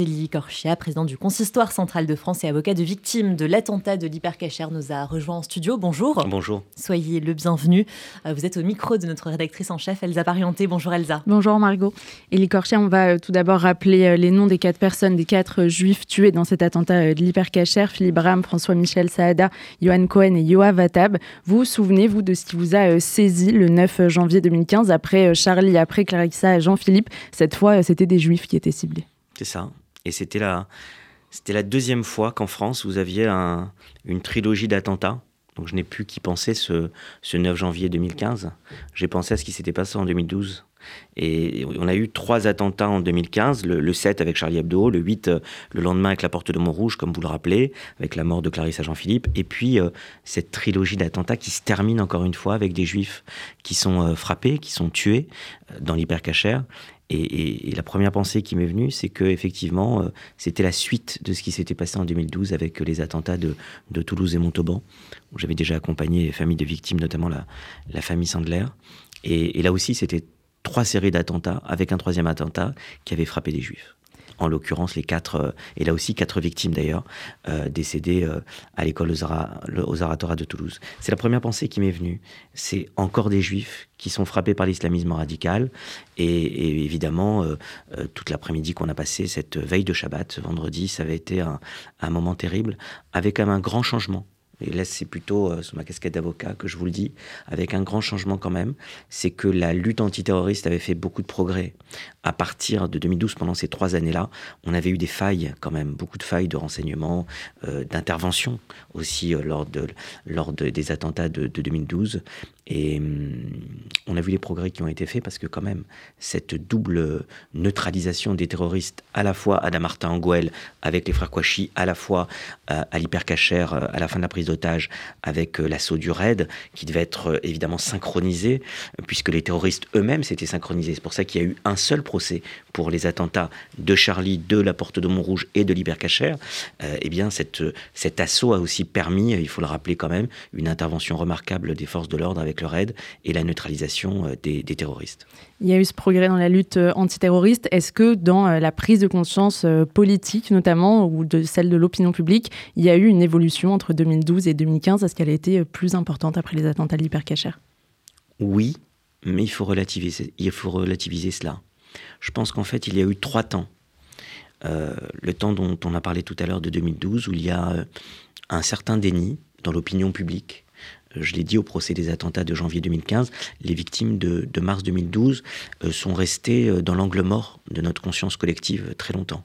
Elie Corchia, président du Consistoire central de France et avocat de victimes de l'attentat de l'hypercacher, nous a rejoint en studio. Bonjour. Bonjour. Soyez le bienvenu. Euh, vous êtes au micro de notre rédactrice en chef, Elsa Parienté. Bonjour Elsa. Bonjour Margot. Elie Corchia, on va euh, tout d'abord rappeler euh, les noms des quatre personnes, des quatre juifs tués dans cet attentat de l'hypercacher. Philippe Ram, François-Michel Saada, Johan Cohen et Yoav Vatab. Vous vous souvenez-vous de ce qui vous a saisi le 9 janvier 2015 après Charlie, après Clarissa et Jean-Philippe? Cette fois, c'était des juifs qui étaient ciblés. C'est ça. Et c'était la, deuxième fois qu'en France, vous aviez un, une trilogie d'attentats. Donc je n'ai plus qu'y penser ce, ce 9 janvier 2015. J'ai pensé à ce qui s'était passé en 2012. Et on a eu trois attentats en 2015, le, 7 avec Charlie Hebdo, le 8 euh, le lendemain avec la porte de Montrouge, comme vous le rappelez, avec la mort de Clarisse à Jean-Philippe, et puis euh, cette trilogie d'attentats qui se termine encore une fois avec des juifs qui sont euh, frappés, qui sont tués dans l'hypercachère, et, la première pensée qui m'est venue, c'est que effectivement, euh, c'était la suite de ce qui s'était passé en 2012 avec les attentats de, Toulouse et Montauban. J'avais déjà accompagné les familles de victimes, notamment la, la famille Sandler. Et, et là aussi, c'était trois séries d'attentats avec un troisième attentat qui avait frappé des juifs en l'occurrence les quatre, euh, et là aussi quatre victimes d'ailleurs, euh, décédées euh, à l'école aux, Aratora de Toulouse. C'est la première pensée qui m'est venue. C'est encore des juifs qui sont frappés par l'islamisme radical. Et, évidemment, toute l'après-midi qu'on a passé, cette veille de Shabbat, ce vendredi, ça avait été un, un moment terrible, avec quand même un grand changement et là c'est plutôt euh, sous ma casquette d'avocat que je vous le dis, avec un grand changement quand même, c'est que la lutte antiterroriste avait fait beaucoup de progrès. À partir de 2012, pendant ces trois années-là, on avait eu des failles quand même, beaucoup de failles de renseignement, euh, d'intervention aussi euh, lors, de, lors des attentats de, 2012. Et hum, on a vu les progrès qui ont été faits parce que quand même, cette double neutralisation des terroristes, à la fois Adam Martin Angouel avec les frères Kouachi, à la fois à l'hypercachère à la fin de la prise d'otages avec euh, l'assaut du raid, qui devait être euh, évidemment synchronisé, puisque les terroristes eux-mêmes s'étaient synchronisés. C'est pour ça qu'il y a eu un seul procès pour les attentats de Charlie, de la Porte de Montrouge et de l'Hypercacher. Euh, eh bien, cette, cet assaut a aussi permis, il faut le rappeler quand même, une intervention remarquable des forces de l'ordre le raid et la neutralisation des, des terroristes. Il y a eu ce progrès dans la lutte antiterroriste. Est-ce que dans la prise de conscience politique, notamment, ou de celle de l'opinion publique, il y a eu une évolution entre 2012 et 2015 Est-ce qu'elle a été plus importante après les attentats de l'hypercacher Oui, mais il faut, relativiser, il faut relativiser cela. Je pense qu'en fait, il y a eu trois temps. Euh, le temps dont on a parlé tout à l'heure de 2012, où il y a euh, un certain déni dans l'opinion publique je l'ai dit au procès des attentats de janvier 2015, les victimes de, mars 2012 euh, sont restées euh, dans l'angle mort de notre conscience collective très longtemps.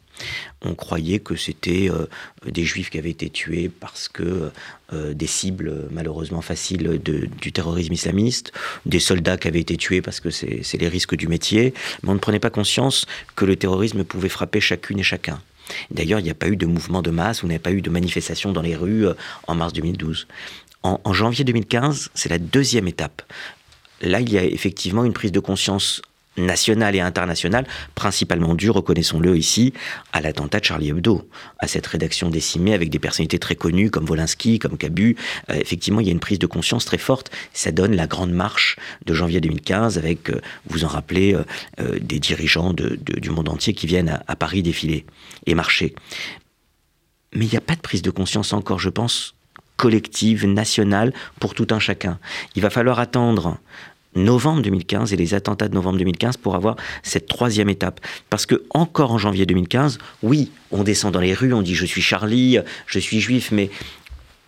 On croyait que c'était euh, des juifs qui avaient été tués parce que des cibles malheureusement faciles du terrorisme islamiste, des soldats qui avaient été tués parce que c'est les risques du métier, mais on ne prenait pas conscience que le terrorisme pouvait frapper chacune et chacun. D'ailleurs, il n'y a pas eu de mouvement de masse, on n'a pas eu de manifestation dans les rues en mars 2012 en, janvier 2015, c'est la deuxième étape. Là, il y a effectivement une prise de conscience nationale et internationale, principalement due, reconnaissons-le ici, à l'attentat de Charlie Hebdo, à cette rédaction décimée avec des personnalités très connues comme Volinsky, comme Cabu. Euh, effectivement, il y a une prise de conscience très forte. Ça donne la grande marche de janvier 2015 avec, euh, vous en rappelez, euh, des dirigeants du monde entier qui viennent à, à Paris défiler et marcher. Mais il n'y a pas de prise de conscience encore, je pense, collective, nationale, pour tout un chacun. Il va falloir attendre novembre 2015 et les attentats de novembre 2015 pour avoir cette troisième étape. Parce que encore en janvier 2015, oui, on descend dans les rues, on dit je suis Charlie, je suis juif, mais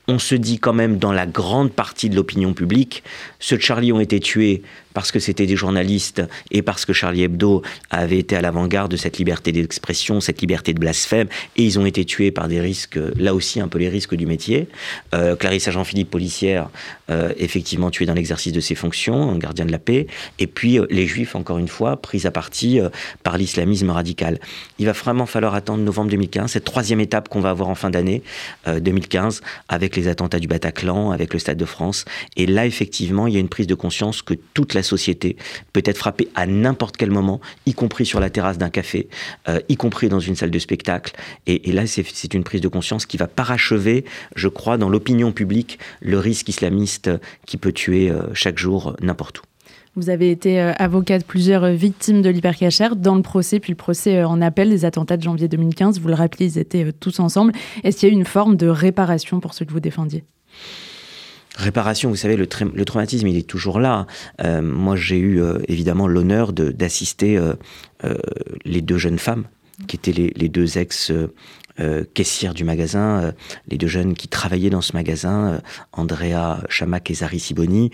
on se dit quand même dans la grande partie de l'opinion publique, ceux de Charlie ont été tués parce que c'était des journalistes et parce que Charlie Hebdo avait été à l'avant-garde de cette liberté d'expression, cette liberté de blasphème, et ils ont été tués par des risques, là aussi un peu les risques du métier. Euh, Clarissa Jean-Philippe, policière, euh, effectivement tuée dans l'exercice de ses fonctions, un gardien de la paix, et puis euh, les juifs, encore une fois, pris à partie euh, par l'islamisme radical. Il va vraiment falloir attendre novembre 2015, cette troisième étape qu'on va avoir en fin d'année 2015, avec les attentats du Bataclan, avec le Stade de France, et là, effectivement, il y a une prise de conscience que toute la société peut être frappée à n'importe quel moment, y compris sur la terrasse d'un café, euh, y compris dans une salle de spectacle. Et, là, c'est une prise de conscience qui va parachever, je crois, dans l'opinion publique, le risque islamiste qui peut tuer euh, chaque jour n'importe où. Vous avez été avocat de plusieurs victimes de l'hypercachère dans le procès, puis le procès en appel des attentats de janvier 2015. Vous le rappelez, ils étaient tous ensemble. Est-ce qu'il y a eu une forme de réparation pour ceux que vous défendiez? Réparation, vous savez, le, traumatisme, il est toujours là. moi, j'ai eu évidemment l'honneur d'assister les deux jeunes femmes qui étaient les, les deux ex euh, caissière du magasin, euh, les deux jeunes qui travaillaient dans ce magasin, euh, Andrea Chamac et Zari Siboni.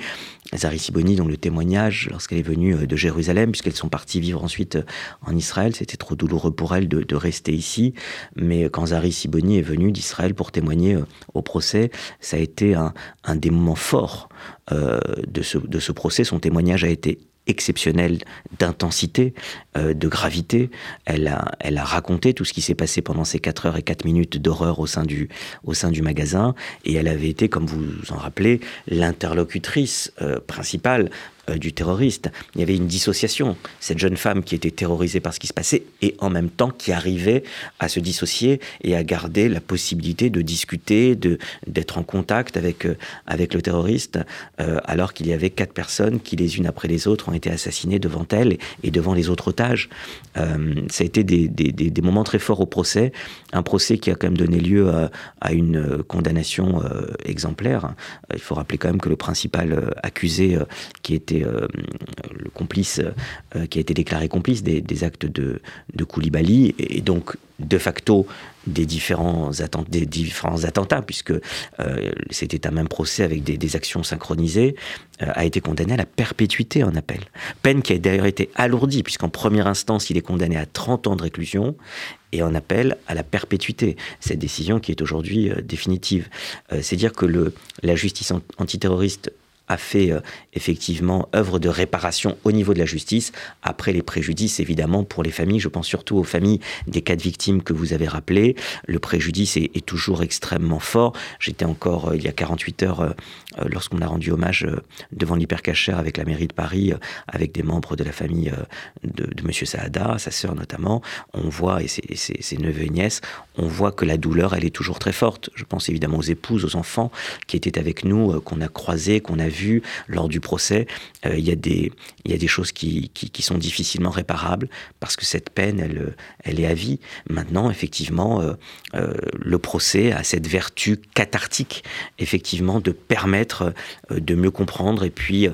Zari Siboni, dont le témoignage, lorsqu'elle est venue de Jérusalem, puisqu'elles sont parties vivre ensuite en Israël, c'était trop douloureux pour elle de, rester ici. Mais quand Zari Siboni est venue d'Israël pour témoigner au procès, ça a été un, des moments forts de, ce, de ce procès. Son témoignage a été exceptionnelle d'intensité, euh, de gravité. Elle a, elle a raconté tout ce qui s'est passé pendant ces 4 heures et 4 minutes d'horreur au sein du, au sein du magasin. Et elle avait été, comme vous vous en rappelez, l'interlocutrice euh, principale euh, du terroriste. Il y avait une dissociation. Cette jeune femme qui était terrorisée par ce qui se passait et en même temps qui arrivait à se dissocier et à garder la possibilité de discuter, de d'être en contact avec euh, avec le terroriste, euh, alors qu'il y avait quatre personnes qui les unes après les autres ont été assassinées devant elle et devant les autres otages. ça a été des, des, moments très forts au procès, un procès qui a quand même donné lieu à une condamnation exemplaire. Il faut rappeler quand même que le principal accusé qui était euh, le complice, euh, qui a été déclaré complice des, actes de, de Koulibaly, et donc de facto des différents, des différents attentats, puisque euh, c'était un même procès avec des, actions synchronisées, a été condamné à la perpétuité en appel. Peine qui a d'ailleurs été alourdie, puisqu'en première instance, il est condamné à 30 ans de réclusion, et en appel à la perpétuité. Cette décision qui est aujourd'hui définitive. C'est dire que le, la justice antiterroriste a fait euh, effectivement œuvre de réparation au niveau de la justice, après les préjudices évidemment pour les familles, je pense surtout aux familles des quatre victimes que vous avez rappelées, le préjudice est, toujours extrêmement fort. J'étais encore euh, il y a 48 heures, euh, lorsqu'on a rendu hommage devant l'hypercachère avec la mairie de Paris, avec des membres de la famille de, de Monsieur Saada, sa sœur notamment, on voit, et ses, ses neveux et nièces, on voit que la douleur, elle est toujours très forte. Je pense évidemment aux épouses, aux enfants qui étaient avec nous, qu'on a croisés, qu'on a lors du procès, euh, il, y a des, choses qui, sont difficilement réparables parce que cette peine, elle, est à vie. Maintenant, effectivement, euh, euh, le procès a cette vertu cathartique, effectivement, de permettre de mieux comprendre et puis,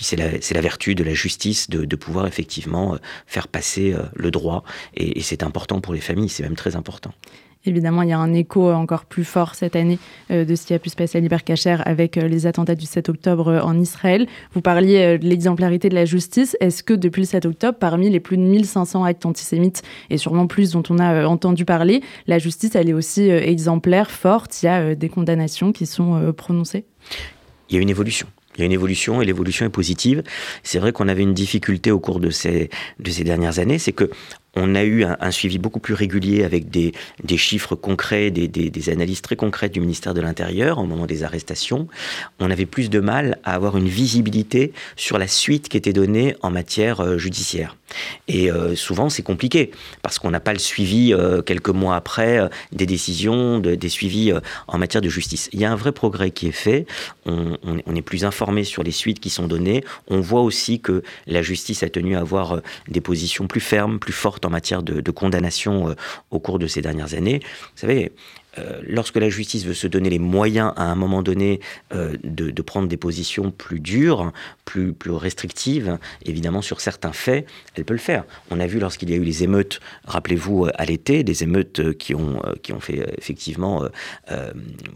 c'est la, vertu de la justice de, pouvoir effectivement faire passer le droit et c'est important pour les familles, c'est même très important. Évidemment, il y a un écho encore plus fort cette année euh, de ce qui a pu se passer à l'Hypercacher avec euh, les attentats du 7 octobre euh, en Israël. Vous parliez de l'exemplarité de la justice. Est-ce que depuis le 7 octobre, parmi les plus de 1500 actes antisémites, et sûrement plus dont on a entendu parler, la justice, elle est aussi exemplaire, forte? Il y a des condamnations qui sont prononcées? Il y a une évolution. Il y a une évolution et l'évolution est positive. C'est vrai qu'on avait une difficulté au cours de ces, de ces dernières années, c'est que on a eu un, suivi beaucoup plus régulier avec des, chiffres concrets, des, analyses très concrètes du ministère de l'Intérieur au moment des arrestations. On avait plus de mal à avoir une visibilité sur la suite qui était donnée en matière euh, judiciaire. Et euh, souvent, c'est compliqué parce qu'on n'a pas le suivi euh, quelques mois après des décisions, des suivis en matière de justice. Il y a un vrai progrès qui est fait. On, on, est plus informé sur les suites qui sont données. On voit aussi que la justice a tenu à avoir des positions plus fermes, plus fortes en matière de, condamnation euh, au cours de ces dernières années. Euh, lorsque la justice veut se donner les moyens à un moment donné euh, de, prendre des positions plus dures, plus, plus restrictives, évidemment sur certains faits, elle peut le faire. On a vu lorsqu'il y a eu les émeutes, rappelez-vous, à l'été, des émeutes qui ont, qui ont fait effectivement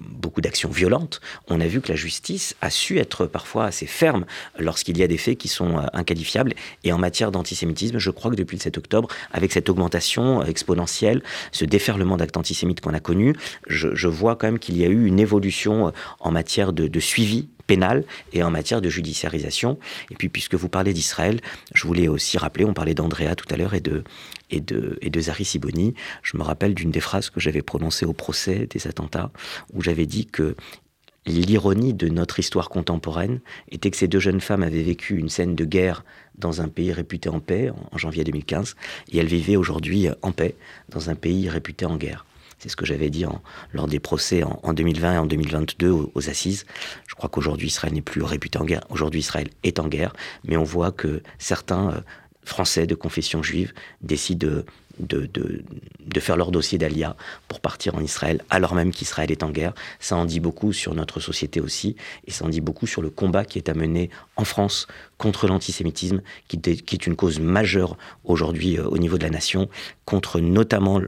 beaucoup d'actions violentes, on a vu que la justice a su être parfois assez ferme lorsqu'il y a des faits qui sont inqualifiables. Et en matière d'antisémitisme, je crois que depuis le 7 octobre, avec cette augmentation exponentielle, ce déferlement d'actes antisémites qu'on a connu, je, vois quand même qu'il y a eu une évolution euh, en matière de, suivi pénal et en matière de judiciarisation. Et puis, puisque vous parlez d'Israël, je voulais aussi rappeler, on parlait d'Andrea tout à l'heure et de, et de, et de Zari Siboni. Je me rappelle d'une des phrases que j'avais prononcées au procès des attentats, où j'avais dit que l'ironie de notre histoire contemporaine était que ces deux jeunes femmes avaient vécu une scène de guerre dans un pays réputé en paix en janvier 2015, et elles vivaient aujourd'hui en paix dans un pays réputé en guerre. C'est ce que j'avais dit lors des procès en, 2020 et en 2022 aux, assises. Je crois qu'aujourd'hui, Israël n'est plus réputé en guerre. Aujourd'hui, Israël est en guerre, mais on voit que certains euh, Français de confession juive décident de, faire leur dossier d'Alia pour partir en Israël, alors même qu'Israël est en guerre. Ça en dit beaucoup sur notre société aussi, et ça en dit beaucoup sur le combat qui est à en France contre l'antisémitisme, qui, qui, est une cause majeure aujourd'hui euh, au niveau de la nation, contre notamment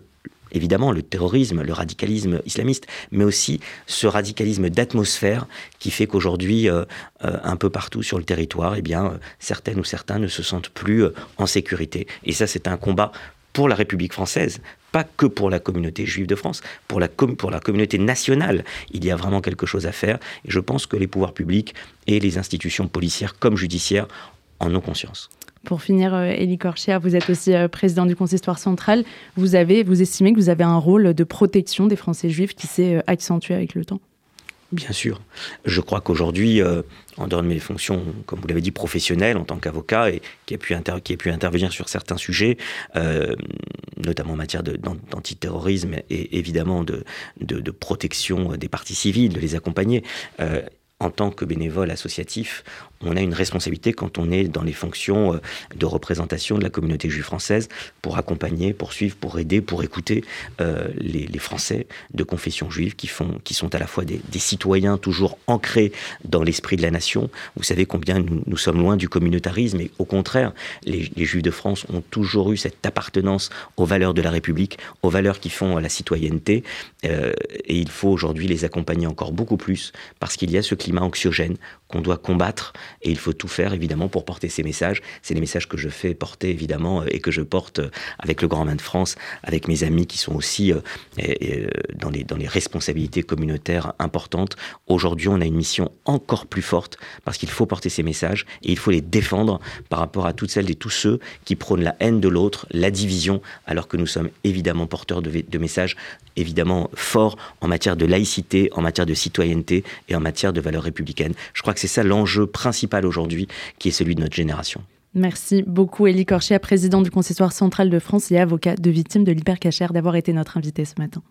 évidemment le terrorisme, le radicalisme islamiste, mais aussi ce radicalisme d'atmosphère qui fait qu'aujourd'hui, euh, euh, un peu partout sur le territoire, eh bien, euh, certaines ou certains ne se sentent plus en sécurité. Et ça, c'est un combat pour la République française, pas que pour la communauté juive de France, pour la, pour la communauté nationale. Il y a vraiment quelque chose à faire. Et je pense que les pouvoirs publics et les institutions policières comme judiciaires en ont conscience. Pour finir, Elie euh, Korchia, vous êtes aussi euh, président du consistoire central. Vous, avez, vous estimez que vous avez un rôle de protection des Français juifs qui s'est euh, accentué avec le temps? Bien sûr. Je crois qu'aujourd'hui, en dehors de mes fonctions, comme vous l'avez dit, professionnelles en tant qu'avocat et qui a, pu intervenir sur certains sujets, notamment en matière d'antiterrorisme et évidemment de, protection des partis civils, de les accompagner, en tant que bénévole associatif, on a une responsabilité quand on est dans les fonctions euh, de représentation de la communauté juive française pour accompagner, pour suivre, pour aider, pour écouter euh, les, Français de confession juive qui, font, sont à la fois des, citoyens toujours ancrés dans l'esprit de la nation. Vous savez combien nous, sommes loin du communautarisme et au contraire, les, Juifs de France ont toujours eu cette appartenance aux valeurs de la République, aux valeurs qui font la citoyenneté. Euh, et il faut aujourd'hui les accompagner encore beaucoup plus parce qu'il y a ce climat anxiogène qu'on doit combattre et il faut tout faire évidemment pour porter ces messages. C'est les messages que je fais porter évidemment euh, et que je porte euh, avec le Grand Main de France, avec mes amis qui sont aussi euh, dans, les, dans les responsabilités communautaires importantes. Aujourd'hui, on a une mission encore plus forte parce qu'il faut porter ces messages et il faut les défendre par rapport à toutes celles et tous ceux qui prônent la haine de l'autre, la division, alors que nous sommes évidemment porteurs de messages évidemment forts en matière de laïcité, en matière de citoyenneté et en matière de valeurs républicaines. Je crois que c'est ça l'enjeu principal aujourd'hui, qui est celui de notre génération. Merci beaucoup, Élie Corchia, président du Consistoire central de France et avocat de victimes de l'hypercachère, d'avoir été notre invité ce matin.